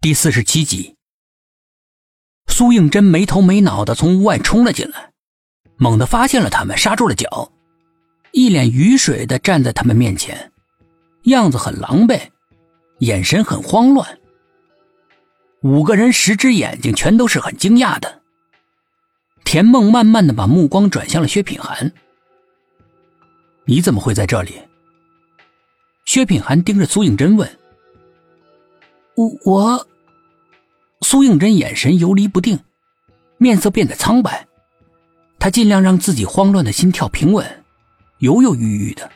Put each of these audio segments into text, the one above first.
第四十七集，苏应真没头没脑的从屋外冲了进来，猛地发现了他们，刹住了脚，一脸雨水的站在他们面前，样子很狼狈，眼神很慌乱。五个人十只眼睛全都是很惊讶的。田梦慢慢的把目光转向了薛品涵：“你怎么会在这里？”薛品涵盯着苏应真问。我我，苏应真眼神游离不定，面色变得苍白。他尽量让自己慌乱的心跳平稳，犹犹豫豫的。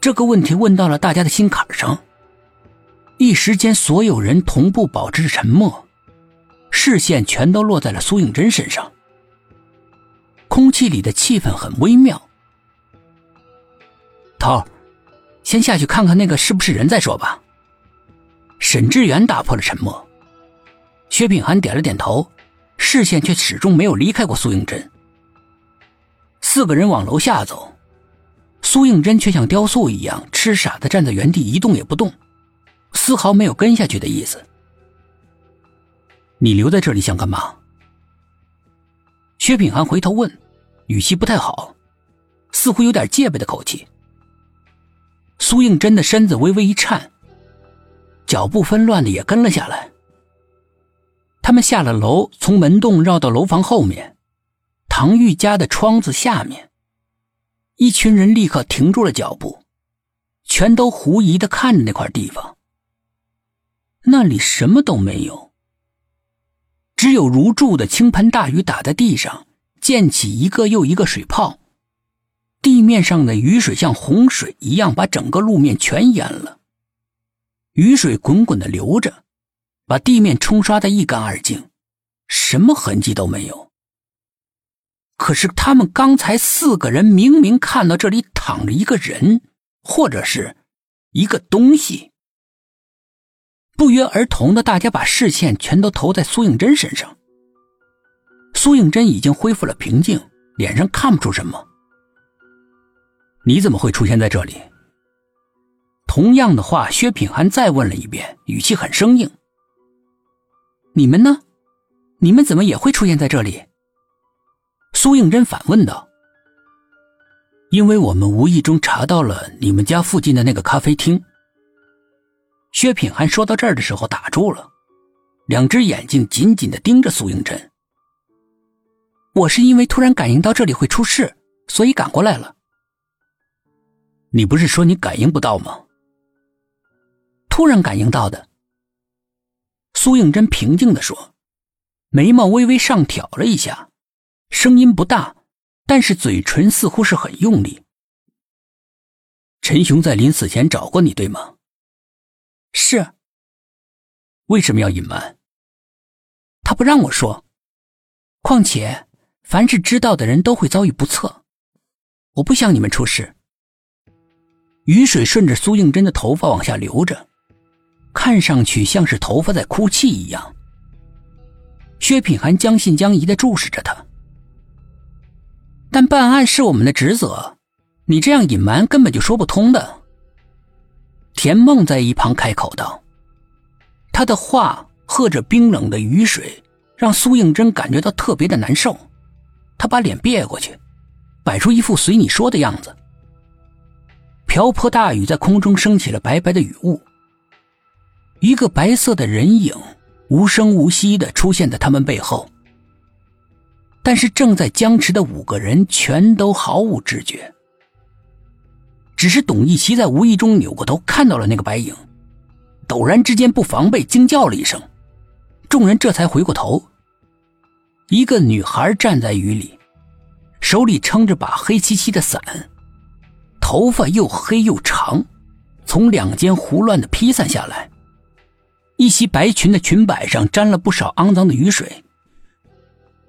这个问题问到了大家的心坎上，一时间所有人同步保持沉默，视线全都落在了苏应真身上。空气里的气氛很微妙。头，先下去看看那个是不是人再说吧。沈志远打破了沉默，薛品涵点了点头，视线却始终没有离开过苏应真。四个人往楼下走，苏应真却像雕塑一样痴傻的站在原地一动也不动，丝毫没有跟下去的意思。你留在这里想干嘛？薛品涵回头问，语气不太好，似乎有点戒备的口气。苏应真的身子微微一颤。脚步纷乱的也跟了下来。他们下了楼，从门洞绕到楼房后面，唐玉家的窗子下面，一群人立刻停住了脚步，全都狐疑的看着那块地方。那里什么都没有，只有如注的倾盆大雨打在地上，溅起一个又一个水泡，地面上的雨水像洪水一样把整个路面全淹了。雨水滚滚的流着，把地面冲刷的一干二净，什么痕迹都没有。可是他们刚才四个人明明看到这里躺着一个人，或者是一个东西。不约而同的，大家把视线全都投在苏应真身上。苏应真已经恢复了平静，脸上看不出什么。你怎么会出现在这里？同样的话，薛品涵再问了一遍，语气很生硬。你们呢？你们怎么也会出现在这里？苏应真反问道。因为我们无意中查到了你们家附近的那个咖啡厅。薛品涵说到这儿的时候打住了，两只眼睛紧紧的盯着苏应真。我是因为突然感应到这里会出事，所以赶过来了。你不是说你感应不到吗？突然感应到的，苏应真平静地说，眉毛微微上挑了一下，声音不大，但是嘴唇似乎是很用力。陈雄在临死前找过你，对吗？是。为什么要隐瞒？他不让我说。况且，凡是知道的人都会遭遇不测，我不想你们出事。雨水顺着苏应真的头发往下流着。看上去像是头发在哭泣一样。薛品涵将信将疑的注视着他，但办案是我们的职责，你这样隐瞒根本就说不通的。田梦在一旁开口道，他的话和着冰冷的雨水，让苏应真感觉到特别的难受。他把脸别过去，摆出一副随你说的样子。瓢泼大雨在空中升起了白白的雨雾。一个白色的人影无声无息的出现在他们背后，但是正在僵持的五个人全都毫无知觉。只是董一奇在无意中扭过头看到了那个白影，陡然之间不防备惊叫了一声，众人这才回过头。一个女孩站在雨里，手里撑着把黑漆漆的伞，头发又黑又长，从两肩胡乱的披散下来。一袭白裙的裙摆上沾了不少肮脏的雨水。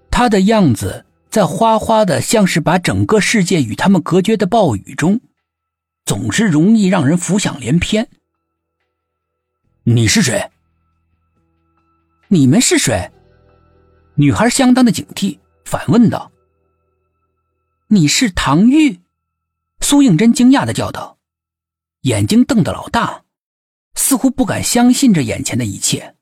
她的样子在哗哗的，像是把整个世界与他们隔绝的暴雨中，总是容易让人浮想联翩。你是谁？你们是谁？女孩相当的警惕，反问道：“你是唐玉？”苏应真惊讶的叫道，眼睛瞪得老大。似乎不敢相信这眼前的一切。